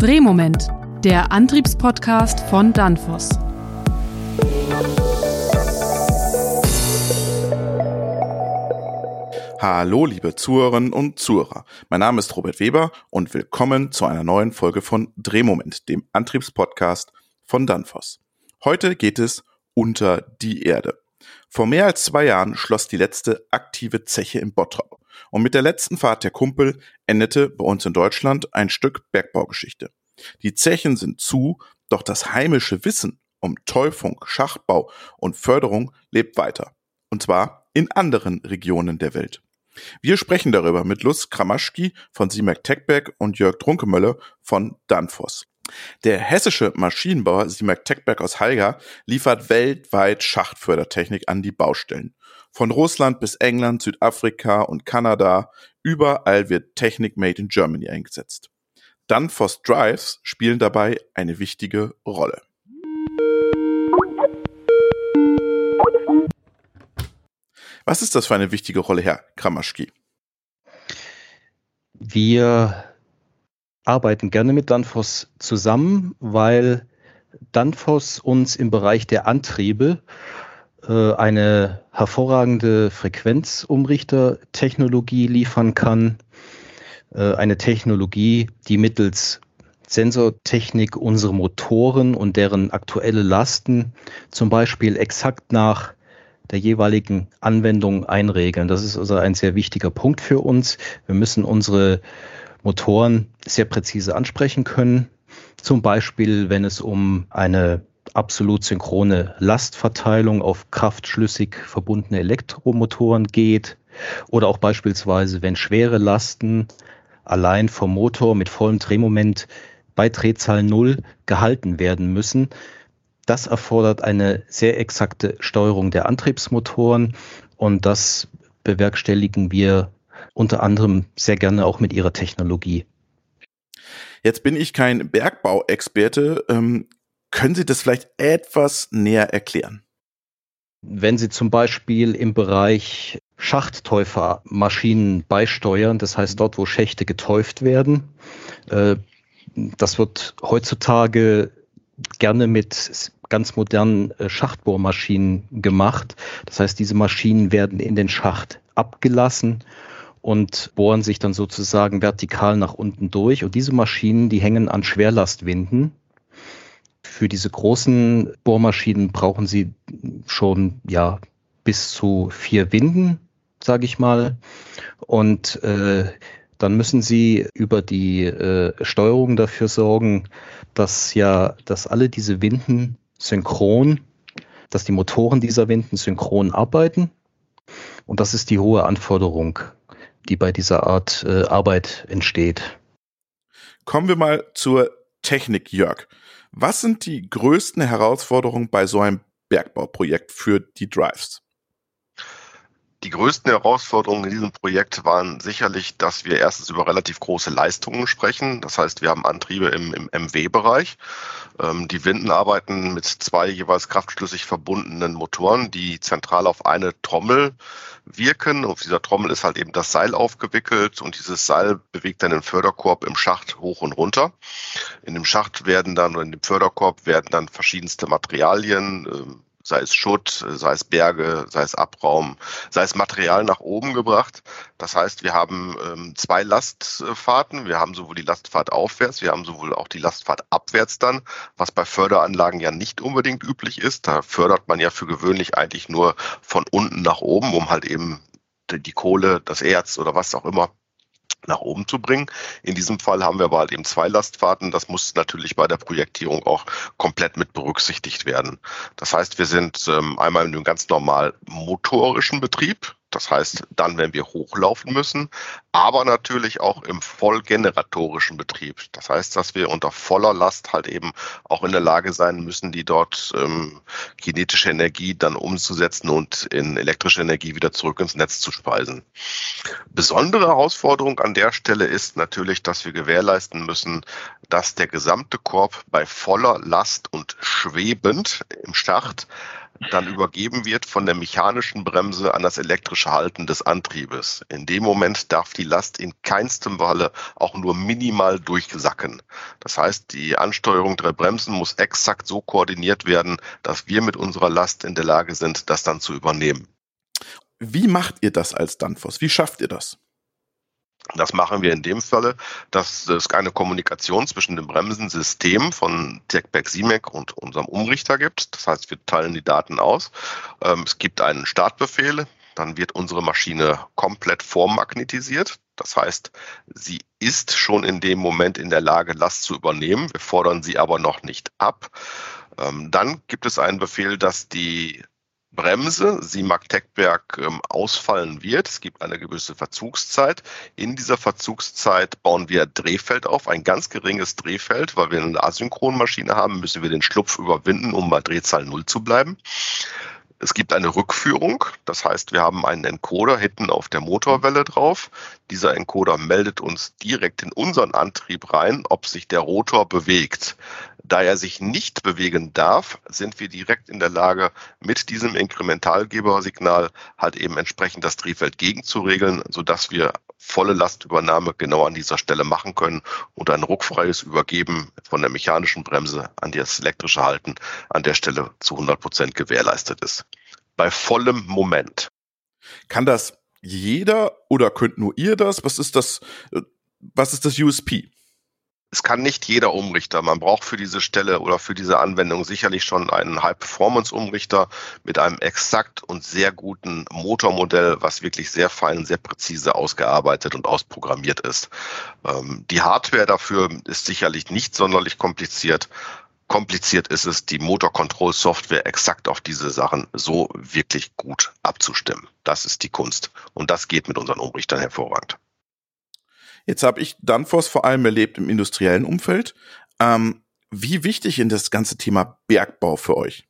Drehmoment, der Antriebspodcast von Danfoss. Hallo, liebe Zuhörerinnen und Zuhörer. Mein Name ist Robert Weber und willkommen zu einer neuen Folge von Drehmoment, dem Antriebspodcast von Danfoss. Heute geht es unter die Erde. Vor mehr als zwei Jahren schloss die letzte aktive Zeche im Bottrop. Und mit der letzten Fahrt der Kumpel endete bei uns in Deutschland ein Stück Bergbaugeschichte. Die Zechen sind zu, doch das heimische Wissen um Täufung, Schachtbau und Förderung lebt weiter. Und zwar in anderen Regionen der Welt. Wir sprechen darüber mit Lutz Kramaschki von Simek Techberg und Jörg Drunkemölle von Danfoss. Der hessische Maschinenbauer Simek Techberg aus Haiger liefert weltweit Schachtfördertechnik an die Baustellen. Von Russland bis England, Südafrika und Kanada, überall wird Technik made in Germany eingesetzt. Danfoss Drives spielen dabei eine wichtige Rolle. Was ist das für eine wichtige Rolle, Herr Kramaschki? Wir arbeiten gerne mit Danfoss zusammen, weil Danfoss uns im Bereich der Antriebe äh, eine hervorragende Frequenzumrichtertechnologie liefern kann. Äh, eine Technologie, die mittels Sensortechnik unsere Motoren und deren aktuelle Lasten zum Beispiel exakt nach der jeweiligen Anwendung einregeln. Das ist also ein sehr wichtiger Punkt für uns. Wir müssen unsere Motoren sehr präzise ansprechen können. Zum Beispiel, wenn es um eine absolut synchrone Lastverteilung auf kraftschlüssig verbundene Elektromotoren geht oder auch beispielsweise, wenn schwere Lasten allein vom Motor mit vollem Drehmoment bei Drehzahl 0 gehalten werden müssen, das erfordert eine sehr exakte Steuerung der Antriebsmotoren und das bewerkstelligen wir unter anderem sehr gerne auch mit ihrer Technologie. Jetzt bin ich kein Bergbauexperte. Ähm, können Sie das vielleicht etwas näher erklären? Wenn Sie zum Beispiel im Bereich Schachttäufermaschinen beisteuern, das heißt dort, wo Schächte getäuft werden, äh, das wird heutzutage gerne mit ganz modernen äh, Schachtbohrmaschinen gemacht. Das heißt, diese Maschinen werden in den Schacht abgelassen und bohren sich dann sozusagen vertikal nach unten durch. Und diese Maschinen, die hängen an Schwerlastwinden. Für diese großen Bohrmaschinen brauchen sie schon ja bis zu vier Winden, sage ich mal. Und äh, dann müssen Sie über die äh, Steuerung dafür sorgen, dass ja, dass alle diese Winden synchron, dass die Motoren dieser Winden synchron arbeiten. Und das ist die hohe Anforderung, die bei dieser Art äh, Arbeit entsteht. Kommen wir mal zur Technik, Jörg. Was sind die größten Herausforderungen bei so einem Bergbauprojekt für die Drives? Die größten Herausforderungen in diesem Projekt waren sicherlich, dass wir erstens über relativ große Leistungen sprechen. Das heißt, wir haben Antriebe im, im MW-Bereich. Ähm, die Winden arbeiten mit zwei jeweils kraftschlüssig verbundenen Motoren, die zentral auf eine Trommel wirken. Auf dieser Trommel ist halt eben das Seil aufgewickelt und dieses Seil bewegt dann den Förderkorb im Schacht hoch und runter. In dem Schacht werden dann oder in dem Förderkorb werden dann verschiedenste Materialien, ähm, sei es Schutt, sei es Berge, sei es Abraum, sei es Material nach oben gebracht. Das heißt, wir haben ähm, zwei Lastfahrten. Wir haben sowohl die Lastfahrt aufwärts, wir haben sowohl auch die Lastfahrt abwärts dann, was bei Förderanlagen ja nicht unbedingt üblich ist. Da fördert man ja für gewöhnlich eigentlich nur von unten nach oben, um halt eben die Kohle, das Erz oder was auch immer nach oben zu bringen. In diesem Fall haben wir aber halt eben zwei Lastfahrten. Das muss natürlich bei der Projektierung auch komplett mit berücksichtigt werden. Das heißt, wir sind ähm, einmal in einem ganz normal motorischen Betrieb. Das heißt, dann, wenn wir hochlaufen müssen, aber natürlich auch im vollgeneratorischen Betrieb. Das heißt, dass wir unter voller Last halt eben auch in der Lage sein müssen, die dort ähm, kinetische Energie dann umzusetzen und in elektrische Energie wieder zurück ins Netz zu speisen. Besondere Herausforderung an der Stelle ist natürlich, dass wir gewährleisten müssen, dass der gesamte Korb bei voller Last und schwebend im Start dann übergeben wird von der mechanischen Bremse an das elektrische Halten des Antriebes. In dem Moment darf die Last in keinstem Falle auch nur minimal durchsacken. Das heißt, die Ansteuerung der Bremsen muss exakt so koordiniert werden, dass wir mit unserer Last in der Lage sind, das dann zu übernehmen. Wie macht ihr das als Danfoss? Wie schafft ihr das? Das machen wir in dem Falle, dass es eine Kommunikation zwischen dem Bremsensystem von TechBack CMAC und unserem Umrichter gibt. Das heißt, wir teilen die Daten aus. Ähm, es gibt einen Startbefehl, dann wird unsere Maschine komplett vormagnetisiert. Das heißt, sie ist schon in dem Moment in der Lage, Last zu übernehmen. Wir fordern sie aber noch nicht ab. Ähm, dann gibt es einen Befehl, dass die Bremse Siemag-Techberg ähm, ausfallen wird. Es gibt eine gewisse Verzugszeit. In dieser Verzugszeit bauen wir Drehfeld auf, ein ganz geringes Drehfeld, weil wir eine Asynchronmaschine haben, müssen wir den Schlupf überwinden, um bei Drehzahl Null zu bleiben. Es gibt eine Rückführung, das heißt, wir haben einen Encoder hinten auf der Motorwelle drauf. Dieser Encoder meldet uns direkt in unseren Antrieb rein, ob sich der Rotor bewegt. Da er sich nicht bewegen darf, sind wir direkt in der Lage, mit diesem Inkrementalgebersignal halt eben entsprechend das Drehfeld gegenzuregeln, sodass wir volle Lastübernahme genau an dieser Stelle machen können und ein ruckfreies Übergeben von der mechanischen Bremse an das elektrische Halten an der Stelle zu 100 Prozent gewährleistet ist. Bei vollem Moment. Kann das jeder oder könnt nur ihr das? Was ist das, äh, was ist das USP? Es kann nicht jeder Umrichter. Man braucht für diese Stelle oder für diese Anwendung sicherlich schon einen High-Performance-Umrichter mit einem exakt und sehr guten Motormodell, was wirklich sehr fein, sehr präzise ausgearbeitet und ausprogrammiert ist. Ähm, die Hardware dafür ist sicherlich nicht sonderlich kompliziert. Kompliziert ist es, die Motor-Control-Software exakt auf diese Sachen so wirklich gut abzustimmen. Das ist die Kunst. Und das geht mit unseren Umrichtern hervorragend. Jetzt habe ich Danfoss vor allem erlebt im industriellen Umfeld. Ähm, wie wichtig ist das ganze Thema Bergbau für euch?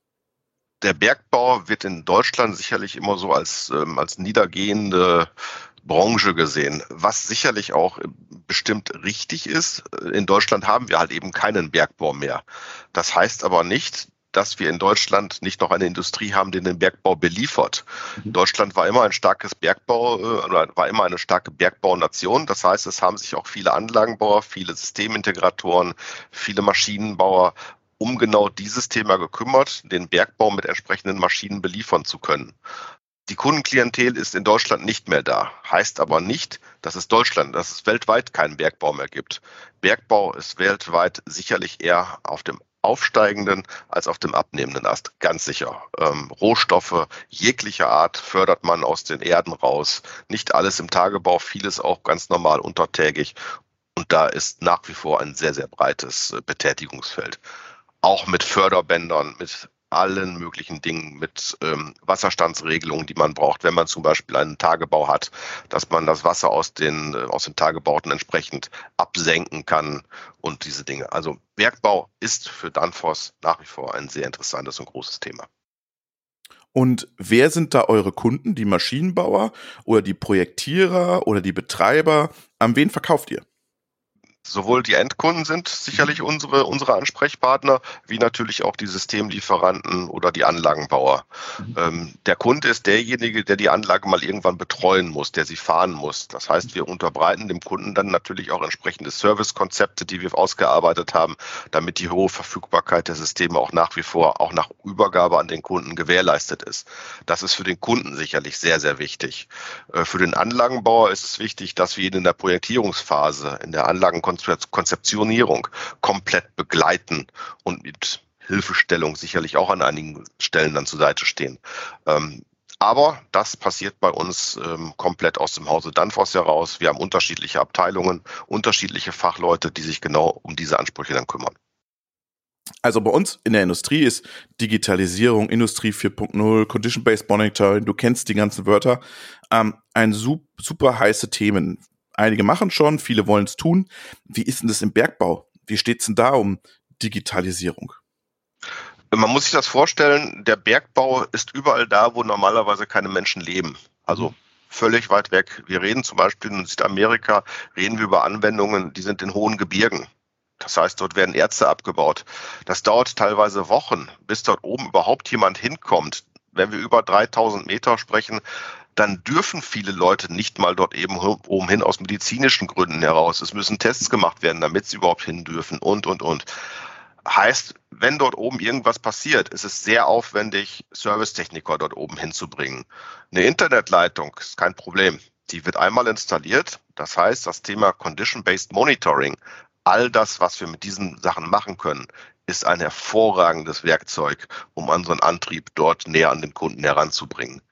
Der Bergbau wird in Deutschland sicherlich immer so als, ähm, als niedergehende Branche gesehen, was sicherlich auch bestimmt richtig ist. In Deutschland haben wir halt eben keinen Bergbau mehr. Das heißt aber nicht, dass wir in Deutschland nicht noch eine Industrie haben, die den Bergbau beliefert. Mhm. Deutschland war immer ein starkes Bergbau äh, oder war immer eine starke Bergbaunation. Das heißt, es haben sich auch viele Anlagenbauer, viele Systemintegratoren, viele Maschinenbauer um genau dieses Thema gekümmert, den Bergbau mit entsprechenden Maschinen beliefern zu können. Die Kundenklientel ist in Deutschland nicht mehr da. Heißt aber nicht, dass es Deutschland, dass es weltweit keinen Bergbau mehr gibt. Bergbau ist weltweit sicherlich eher auf dem aufsteigenden als auf dem abnehmenden Ast. Ganz sicher. Ähm, Rohstoffe jeglicher Art fördert man aus den Erden raus. Nicht alles im Tagebau, vieles auch ganz normal untertägig. Und da ist nach wie vor ein sehr, sehr breites äh, Betätigungsfeld. Auch mit Förderbändern, mit allen möglichen Dingen mit ähm, Wasserstandsregelungen, die man braucht, wenn man zum Beispiel einen Tagebau hat, dass man das Wasser aus den, äh, aus den Tagebauten entsprechend absenken kann und diese Dinge. Also Bergbau ist für Danfoss nach wie vor ein sehr interessantes und großes Thema. Und wer sind da eure Kunden? Die Maschinenbauer oder die Projektierer oder die Betreiber? An wen verkauft ihr? Sowohl die Endkunden sind sicherlich unsere, unsere Ansprechpartner, wie natürlich auch die Systemlieferanten oder die Anlagenbauer. Mhm. Ähm, der Kunde ist derjenige, der die Anlage mal irgendwann betreuen muss, der sie fahren muss. Das heißt, wir unterbreiten dem Kunden dann natürlich auch entsprechende Servicekonzepte, die wir ausgearbeitet haben, damit die hohe Verfügbarkeit der Systeme auch nach wie vor, auch nach Übergabe an den Kunden gewährleistet ist. Das ist für den Kunden sicherlich sehr, sehr wichtig. Äh, für den Anlagenbauer ist es wichtig, dass wir ihn in der Projektierungsphase, in der Anlagenkonzeption Konzeptionierung komplett begleiten und mit Hilfestellung sicherlich auch an einigen Stellen dann zur Seite stehen. Ähm, aber das passiert bei uns ähm, komplett aus dem Hause Danfoss heraus. Wir haben unterschiedliche Abteilungen, unterschiedliche Fachleute, die sich genau um diese Ansprüche dann kümmern. Also bei uns in der Industrie ist Digitalisierung, Industrie 4.0, Condition-Based Monitoring, du kennst die ganzen Wörter, ähm, ein super heiße Themen. Einige machen schon, viele wollen es tun. Wie ist denn das im Bergbau? Wie steht es denn da um Digitalisierung? Man muss sich das vorstellen, der Bergbau ist überall da, wo normalerweise keine Menschen leben. Also völlig weit weg. Wir reden zum Beispiel in Südamerika, reden wir über Anwendungen, die sind in hohen Gebirgen. Das heißt, dort werden Ärzte abgebaut. Das dauert teilweise Wochen, bis dort oben überhaupt jemand hinkommt. Wenn wir über 3000 Meter sprechen, dann dürfen viele Leute nicht mal dort eben oben hin aus medizinischen Gründen heraus. Es müssen Tests gemacht werden, damit sie überhaupt hin dürfen und, und, und. Heißt, wenn dort oben irgendwas passiert, ist es sehr aufwendig, Servicetechniker dort oben hinzubringen. Eine Internetleitung ist kein Problem. Die wird einmal installiert. Das heißt, das Thema Condition-Based Monitoring, all das, was wir mit diesen Sachen machen können, ist ein hervorragendes Werkzeug, um unseren Antrieb dort näher an den Kunden heranzubringen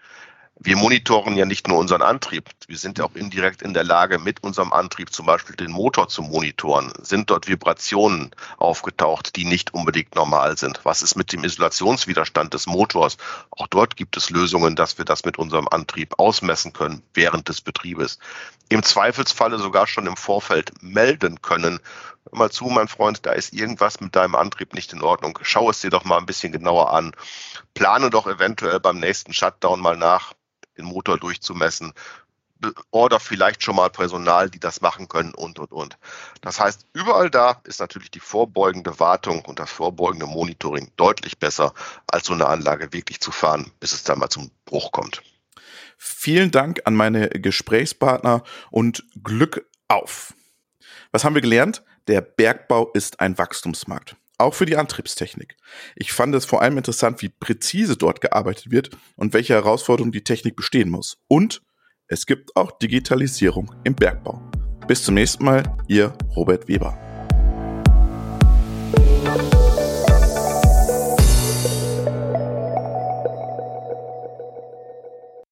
wir monitoren ja nicht nur unseren Antrieb, wir sind ja auch indirekt in der Lage, mit unserem Antrieb zum Beispiel den Motor zu monitoren. Sind dort Vibrationen aufgetaucht, die nicht unbedingt normal sind? Was ist mit dem Isolationswiderstand des Motors? Auch dort gibt es Lösungen, dass wir das mit unserem Antrieb ausmessen können während des Betriebes. Im Zweifelsfalle sogar schon im Vorfeld melden können. Hör mal zu, mein Freund, da ist irgendwas mit deinem Antrieb nicht in Ordnung. Schau es dir doch mal ein bisschen genauer an. Plane doch eventuell beim nächsten Shutdown mal nach, den Motor durchzumessen. Order vielleicht schon mal Personal, die das machen können und, und, und. Das heißt, überall da ist natürlich die vorbeugende Wartung und das vorbeugende Monitoring deutlich besser, als so eine Anlage wirklich zu fahren, bis es dann mal zum Bruch kommt. Vielen Dank an meine Gesprächspartner und Glück auf. Was haben wir gelernt? Der Bergbau ist ein Wachstumsmarkt auch für die Antriebstechnik. Ich fand es vor allem interessant, wie präzise dort gearbeitet wird und welche Herausforderungen die Technik bestehen muss. Und es gibt auch Digitalisierung im Bergbau. Bis zum nächsten Mal, Ihr Robert Weber.